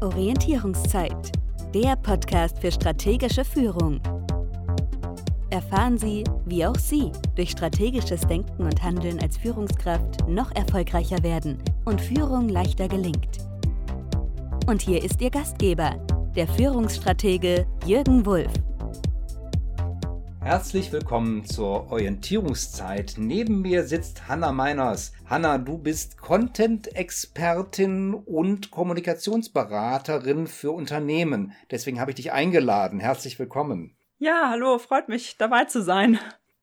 Orientierungszeit, der Podcast für strategische Führung. Erfahren Sie, wie auch Sie durch strategisches Denken und Handeln als Führungskraft noch erfolgreicher werden und Führung leichter gelingt. Und hier ist Ihr Gastgeber, der Führungsstratege Jürgen Wulff. Herzlich willkommen zur Orientierungszeit. Neben mir sitzt Hanna Meiners. Hanna, du bist Content-Expertin und Kommunikationsberaterin für Unternehmen. Deswegen habe ich dich eingeladen. Herzlich willkommen. Ja, hallo, freut mich dabei zu sein.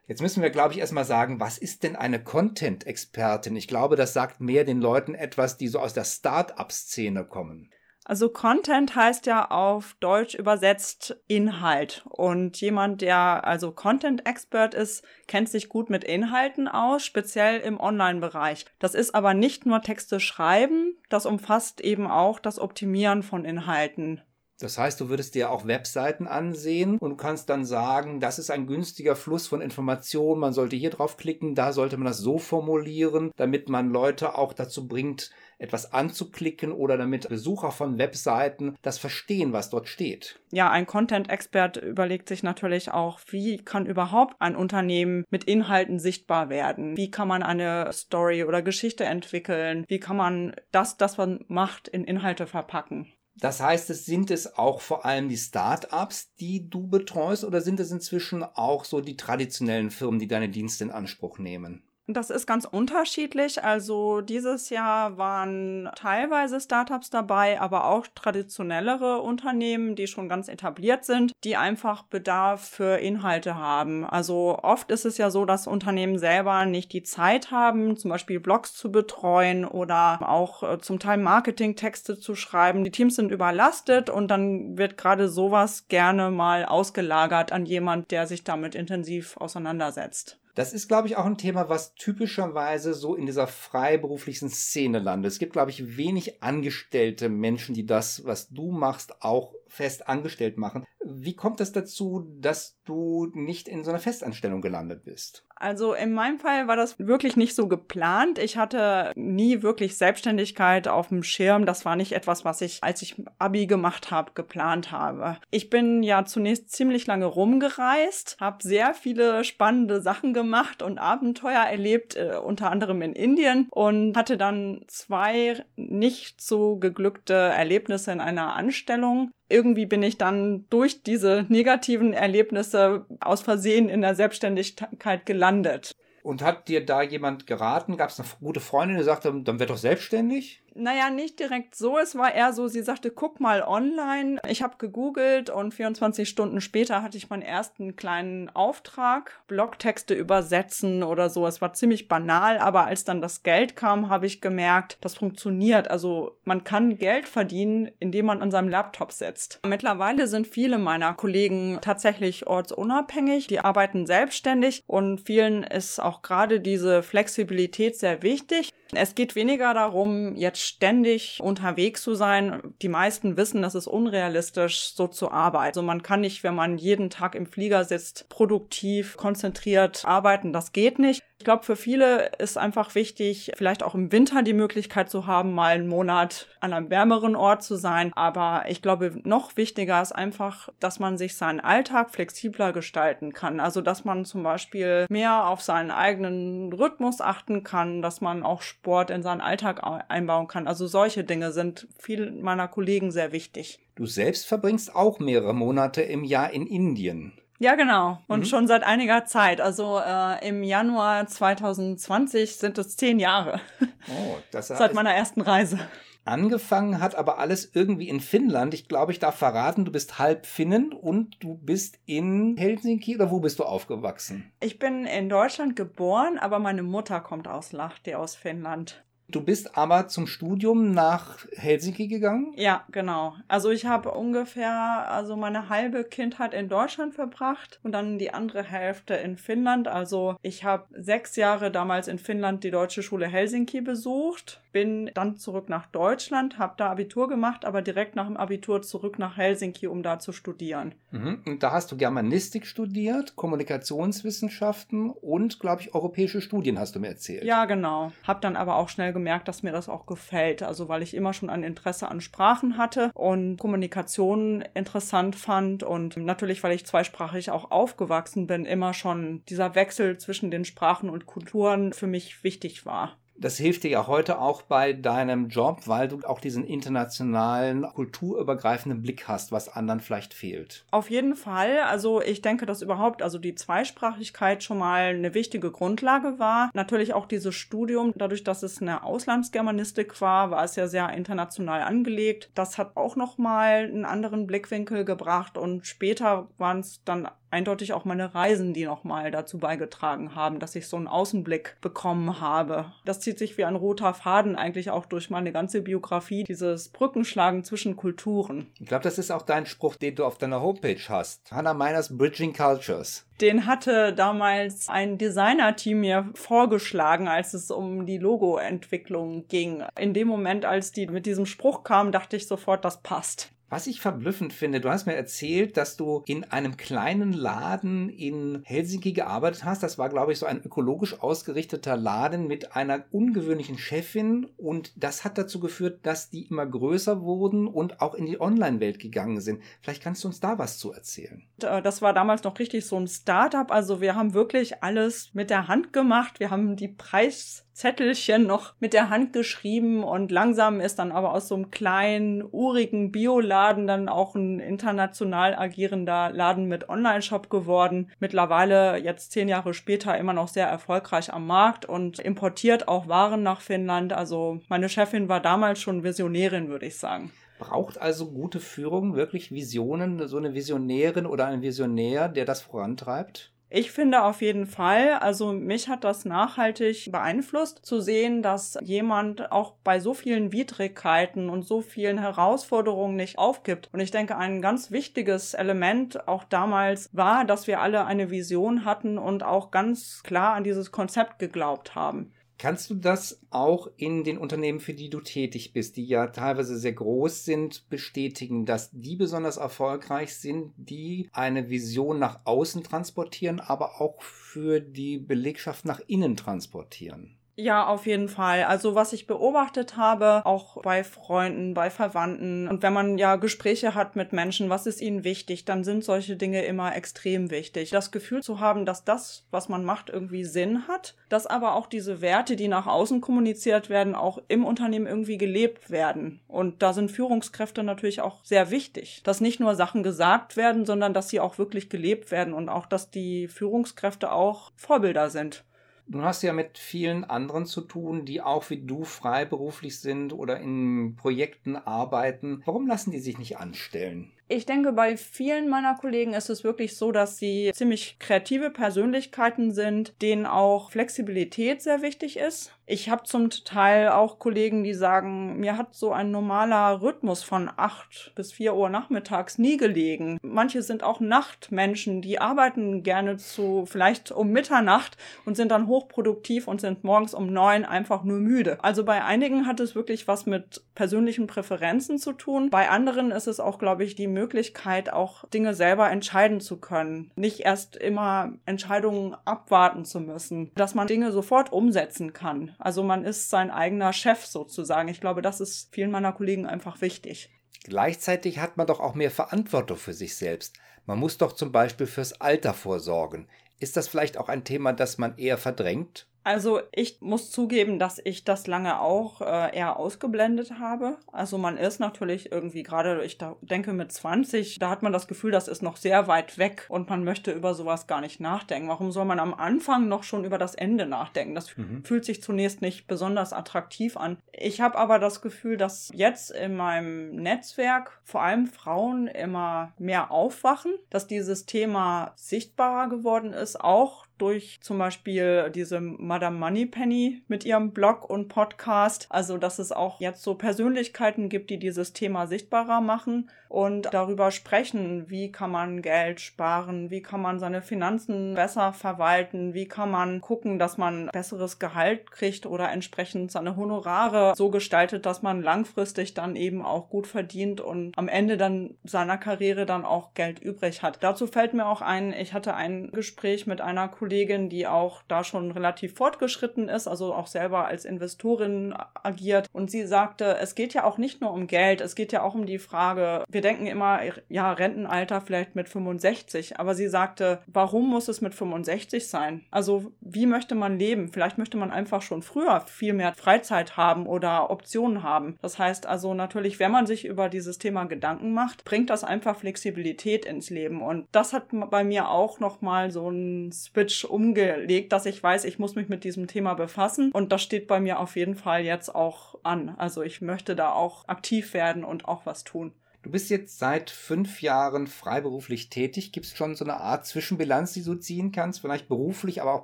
Jetzt müssen wir, glaube ich, erstmal sagen, was ist denn eine Content-Expertin? Ich glaube, das sagt mehr den Leuten etwas, die so aus der Start-up-Szene kommen. Also Content heißt ja auf Deutsch übersetzt Inhalt. Und jemand, der also Content Expert ist, kennt sich gut mit Inhalten aus, speziell im Online-Bereich. Das ist aber nicht nur Texte schreiben, das umfasst eben auch das Optimieren von Inhalten. Das heißt, du würdest dir auch Webseiten ansehen und kannst dann sagen, das ist ein günstiger Fluss von Informationen, man sollte hier drauf klicken, da sollte man das so formulieren, damit man Leute auch dazu bringt, etwas anzuklicken oder damit Besucher von Webseiten das verstehen, was dort steht. Ja, ein Content-Expert überlegt sich natürlich auch, wie kann überhaupt ein Unternehmen mit Inhalten sichtbar werden? Wie kann man eine Story oder Geschichte entwickeln? Wie kann man das, das man macht, in Inhalte verpacken? Das heißt, es sind es auch vor allem die Start-ups, die du betreust, oder sind es inzwischen auch so die traditionellen Firmen, die deine Dienste in Anspruch nehmen? Das ist ganz unterschiedlich. Also dieses Jahr waren teilweise Startups dabei, aber auch traditionellere Unternehmen, die schon ganz etabliert sind, die einfach Bedarf für Inhalte haben. Also oft ist es ja so, dass Unternehmen selber nicht die Zeit haben, zum Beispiel Blogs zu betreuen oder auch äh, zum Teil Marketingtexte zu schreiben. Die Teams sind überlastet und dann wird gerade sowas gerne mal ausgelagert an jemand, der sich damit intensiv auseinandersetzt. Das ist, glaube ich, auch ein Thema, was typischerweise so in dieser freiberuflichen Szene landet. Es gibt, glaube ich, wenig angestellte Menschen, die das, was du machst, auch fest angestellt machen. Wie kommt es dazu, dass du nicht in so einer Festanstellung gelandet bist? Also in meinem Fall war das wirklich nicht so geplant. Ich hatte nie wirklich Selbstständigkeit auf dem Schirm. Das war nicht etwas, was ich, als ich Abi gemacht habe, geplant habe. Ich bin ja zunächst ziemlich lange rumgereist, habe sehr viele spannende Sachen gemacht und Abenteuer erlebt, äh, unter anderem in Indien und hatte dann zwei nicht so geglückte Erlebnisse in einer Anstellung irgendwie bin ich dann durch diese negativen Erlebnisse aus Versehen in der Selbstständigkeit gelandet. Und hat dir da jemand geraten? Gab es eine gute Freundin, die sagte, dann werd doch selbstständig? Naja, nicht direkt so. Es war eher so, sie sagte, guck mal online. Ich habe gegoogelt und 24 Stunden später hatte ich meinen ersten kleinen Auftrag. Blogtexte übersetzen oder so. Es war ziemlich banal, aber als dann das Geld kam, habe ich gemerkt, das funktioniert. Also man kann Geld verdienen, indem man an seinem Laptop sitzt. Mittlerweile sind viele meiner Kollegen tatsächlich ortsunabhängig. Die arbeiten selbstständig und vielen ist auch gerade diese Flexibilität sehr wichtig. Es geht weniger darum, jetzt ständig unterwegs zu sein. Die meisten wissen, das ist unrealistisch, so zu arbeiten. Also man kann nicht, wenn man jeden Tag im Flieger sitzt, produktiv, konzentriert arbeiten. Das geht nicht. Ich glaube, für viele ist einfach wichtig, vielleicht auch im Winter die Möglichkeit zu haben, mal einen Monat an einem wärmeren Ort zu sein. Aber ich glaube, noch wichtiger ist einfach, dass man sich seinen Alltag flexibler gestalten kann. Also, dass man zum Beispiel mehr auf seinen eigenen Rhythmus achten kann, dass man auch Sport in seinen Alltag einbauen kann. Also, solche Dinge sind vielen meiner Kollegen sehr wichtig. Du selbst verbringst auch mehrere Monate im Jahr in Indien. Ja, genau. Und mhm. schon seit einiger Zeit. Also äh, im Januar 2020 sind es zehn Jahre. Oh, das heißt, Seit meiner ersten Reise. Angefangen hat aber alles irgendwie in Finnland. Ich glaube, ich darf verraten, du bist halb Finnen und du bist in Helsinki oder wo bist du aufgewachsen? Ich bin in Deutschland geboren, aber meine Mutter kommt aus Lahti aus Finnland. Du bist aber zum Studium nach Helsinki gegangen? Ja, genau. Also ich habe ungefähr also meine halbe Kindheit in Deutschland verbracht und dann die andere Hälfte in Finnland. Also ich habe sechs Jahre damals in Finnland die Deutsche Schule Helsinki besucht, bin dann zurück nach Deutschland, habe da Abitur gemacht, aber direkt nach dem Abitur zurück nach Helsinki, um da zu studieren. Mhm. Und da hast du Germanistik studiert, Kommunikationswissenschaften und, glaube ich, europäische Studien hast du mir erzählt. Ja, genau. Habe dann aber auch schnell gemerkt, dass mir das auch gefällt. Also weil ich immer schon ein Interesse an Sprachen hatte und Kommunikation interessant fand und natürlich, weil ich zweisprachig auch aufgewachsen bin, immer schon dieser Wechsel zwischen den Sprachen und Kulturen für mich wichtig war. Das hilft dir ja heute auch bei deinem Job, weil du auch diesen internationalen, kulturübergreifenden Blick hast, was anderen vielleicht fehlt. Auf jeden Fall. Also ich denke, dass überhaupt also die Zweisprachigkeit schon mal eine wichtige Grundlage war. Natürlich auch dieses Studium, dadurch, dass es eine Auslandsgermanistik war, war es ja sehr international angelegt. Das hat auch noch mal einen anderen Blickwinkel gebracht und später waren es dann eindeutig auch meine Reisen, die nochmal dazu beigetragen haben, dass ich so einen Außenblick bekommen habe. Das zieht sich wie ein roter Faden eigentlich auch durch meine ganze Biografie, dieses Brückenschlagen zwischen Kulturen. Ich glaube, das ist auch dein Spruch, den du auf deiner Homepage hast. Hannah Meiners Bridging Cultures. Den hatte damals ein Designer-Team mir vorgeschlagen, als es um die Logo-Entwicklung ging. In dem Moment, als die mit diesem Spruch kam, dachte ich sofort, das passt. Was ich verblüffend finde, du hast mir erzählt, dass du in einem kleinen Laden in Helsinki gearbeitet hast. Das war, glaube ich, so ein ökologisch ausgerichteter Laden mit einer ungewöhnlichen Chefin. Und das hat dazu geführt, dass die immer größer wurden und auch in die Online-Welt gegangen sind. Vielleicht kannst du uns da was zu erzählen. Äh, das war damals noch richtig so ein Startup. Also wir haben wirklich alles mit der Hand gemacht. Wir haben die Preis Zettelchen noch mit der Hand geschrieben und langsam ist dann aber aus so einem kleinen, urigen Bioladen dann auch ein international agierender Laden mit Online-Shop geworden. Mittlerweile jetzt zehn Jahre später immer noch sehr erfolgreich am Markt und importiert auch Waren nach Finnland. Also meine Chefin war damals schon Visionärin, würde ich sagen. Braucht also gute Führung wirklich Visionen, so eine Visionärin oder ein Visionär, der das vorantreibt? Ich finde auf jeden Fall, also mich hat das nachhaltig beeinflusst, zu sehen, dass jemand auch bei so vielen Widrigkeiten und so vielen Herausforderungen nicht aufgibt. Und ich denke, ein ganz wichtiges Element auch damals war, dass wir alle eine Vision hatten und auch ganz klar an dieses Konzept geglaubt haben. Kannst du das auch in den Unternehmen, für die du tätig bist, die ja teilweise sehr groß sind, bestätigen, dass die besonders erfolgreich sind, die eine Vision nach außen transportieren, aber auch für die Belegschaft nach innen transportieren? Ja, auf jeden Fall. Also was ich beobachtet habe, auch bei Freunden, bei Verwandten und wenn man ja Gespräche hat mit Menschen, was ist ihnen wichtig, dann sind solche Dinge immer extrem wichtig. Das Gefühl zu haben, dass das, was man macht, irgendwie Sinn hat, dass aber auch diese Werte, die nach außen kommuniziert werden, auch im Unternehmen irgendwie gelebt werden. Und da sind Führungskräfte natürlich auch sehr wichtig, dass nicht nur Sachen gesagt werden, sondern dass sie auch wirklich gelebt werden und auch, dass die Führungskräfte auch Vorbilder sind. Du hast ja mit vielen anderen zu tun, die auch wie du freiberuflich sind oder in Projekten arbeiten. Warum lassen die sich nicht anstellen? Ich denke, bei vielen meiner Kollegen ist es wirklich so, dass sie ziemlich kreative Persönlichkeiten sind, denen auch Flexibilität sehr wichtig ist. Ich habe zum Teil auch Kollegen, die sagen, mir hat so ein normaler Rhythmus von acht bis vier Uhr nachmittags nie gelegen. Manche sind auch Nachtmenschen, die arbeiten gerne zu vielleicht um Mitternacht und sind dann hochproduktiv und sind morgens um neun einfach nur müde. Also bei einigen hat es wirklich was mit persönlichen Präferenzen zu tun. Bei anderen ist es auch, glaube ich, die Möglichkeit, auch Dinge selber entscheiden zu können. Nicht erst immer Entscheidungen abwarten zu müssen, dass man Dinge sofort umsetzen kann. Also man ist sein eigener Chef sozusagen. Ich glaube, das ist vielen meiner Kollegen einfach wichtig. Gleichzeitig hat man doch auch mehr Verantwortung für sich selbst. Man muss doch zum Beispiel fürs Alter vorsorgen. Ist das vielleicht auch ein Thema, das man eher verdrängt? Also ich muss zugeben, dass ich das lange auch äh, eher ausgeblendet habe. Also man ist natürlich irgendwie gerade, ich da, denke mit 20, da hat man das Gefühl, das ist noch sehr weit weg und man möchte über sowas gar nicht nachdenken. Warum soll man am Anfang noch schon über das Ende nachdenken? Das mhm. fühlt sich zunächst nicht besonders attraktiv an. Ich habe aber das Gefühl, dass jetzt in meinem Netzwerk vor allem Frauen immer mehr aufwachen, dass dieses Thema sichtbarer geworden ist, auch durch zum Beispiel diese Madame Moneypenny mit ihrem Blog und Podcast. Also, dass es auch jetzt so Persönlichkeiten gibt, die dieses Thema sichtbarer machen und darüber sprechen, wie kann man Geld sparen, wie kann man seine Finanzen besser verwalten, wie kann man gucken, dass man besseres Gehalt kriegt oder entsprechend seine Honorare so gestaltet, dass man langfristig dann eben auch gut verdient und am Ende dann seiner Karriere dann auch Geld übrig hat. Dazu fällt mir auch ein, ich hatte ein Gespräch mit einer Kollegin, Kollegin, die auch da schon relativ fortgeschritten ist, also auch selber als Investorin agiert. Und sie sagte, es geht ja auch nicht nur um Geld, es geht ja auch um die Frage, wir denken immer, ja, Rentenalter vielleicht mit 65, aber sie sagte, warum muss es mit 65 sein? Also wie möchte man leben? Vielleicht möchte man einfach schon früher viel mehr Freizeit haben oder Optionen haben. Das heißt also natürlich, wenn man sich über dieses Thema Gedanken macht, bringt das einfach Flexibilität ins Leben. Und das hat bei mir auch nochmal so einen Switch umgelegt, dass ich weiß, ich muss mich mit diesem Thema befassen. Und das steht bei mir auf jeden Fall jetzt auch an. Also ich möchte da auch aktiv werden und auch was tun. Du bist jetzt seit fünf Jahren freiberuflich tätig. Gibt es schon so eine Art Zwischenbilanz, die du ziehen kannst? Vielleicht beruflich, aber auch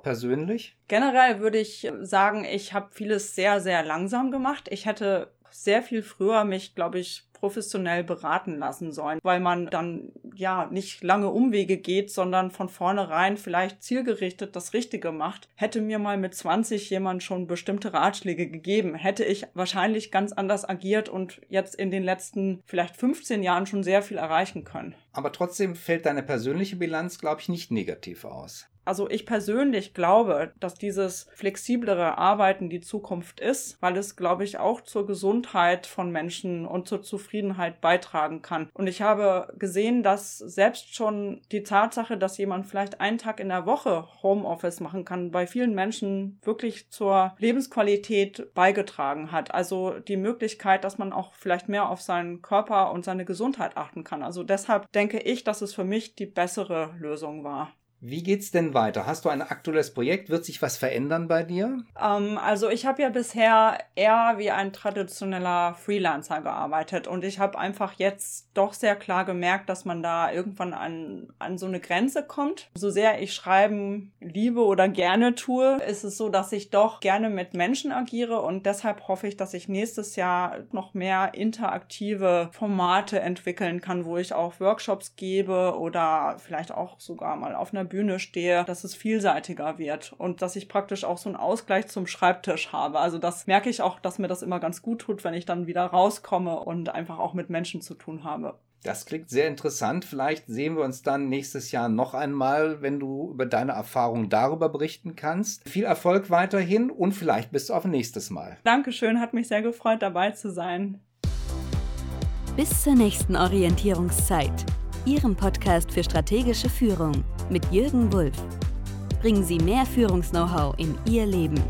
persönlich? Generell würde ich sagen, ich habe vieles sehr, sehr langsam gemacht. Ich hätte sehr viel früher mich, glaube ich, professionell beraten lassen sollen, weil man dann ja nicht lange Umwege geht, sondern von vornherein vielleicht zielgerichtet das Richtige macht. Hätte mir mal mit 20 jemand schon bestimmte Ratschläge gegeben, hätte ich wahrscheinlich ganz anders agiert und jetzt in den letzten vielleicht 15 Jahren schon sehr viel erreichen können. Aber trotzdem fällt deine persönliche Bilanz, glaube ich, nicht negativ aus. Also ich persönlich glaube, dass dieses flexiblere Arbeiten die Zukunft ist, weil es, glaube ich, auch zur Gesundheit von Menschen und zur Zufriedenheit beitragen kann. Und ich habe gesehen, dass selbst schon die Tatsache, dass jemand vielleicht einen Tag in der Woche Homeoffice machen kann, bei vielen Menschen wirklich zur Lebensqualität beigetragen hat. Also die Möglichkeit, dass man auch vielleicht mehr auf seinen Körper und seine Gesundheit achten kann. Also deshalb denke ich, dass es für mich die bessere Lösung war. Wie geht's denn weiter? Hast du ein aktuelles Projekt? Wird sich was verändern bei dir? Ähm, also ich habe ja bisher eher wie ein traditioneller Freelancer gearbeitet und ich habe einfach jetzt doch sehr klar gemerkt, dass man da irgendwann an, an so eine Grenze kommt. So sehr ich Schreiben liebe oder gerne tue, ist es so, dass ich doch gerne mit Menschen agiere und deshalb hoffe ich, dass ich nächstes Jahr noch mehr interaktive Formate entwickeln kann, wo ich auch Workshops gebe oder vielleicht auch sogar mal auf einer Bühne stehe, dass es vielseitiger wird und dass ich praktisch auch so einen Ausgleich zum Schreibtisch habe. Also das merke ich auch, dass mir das immer ganz gut tut, wenn ich dann wieder rauskomme und einfach auch mit Menschen zu tun habe. Das klingt sehr interessant. Vielleicht sehen wir uns dann nächstes Jahr noch einmal, wenn du über deine Erfahrungen darüber berichten kannst. Viel Erfolg weiterhin und vielleicht bis auf nächstes Mal. Dankeschön, hat mich sehr gefreut, dabei zu sein. Bis zur nächsten Orientierungszeit. Ihrem Podcast für strategische Führung mit Jürgen Wulff. Bringen Sie mehr Führungs-Know-how in Ihr Leben.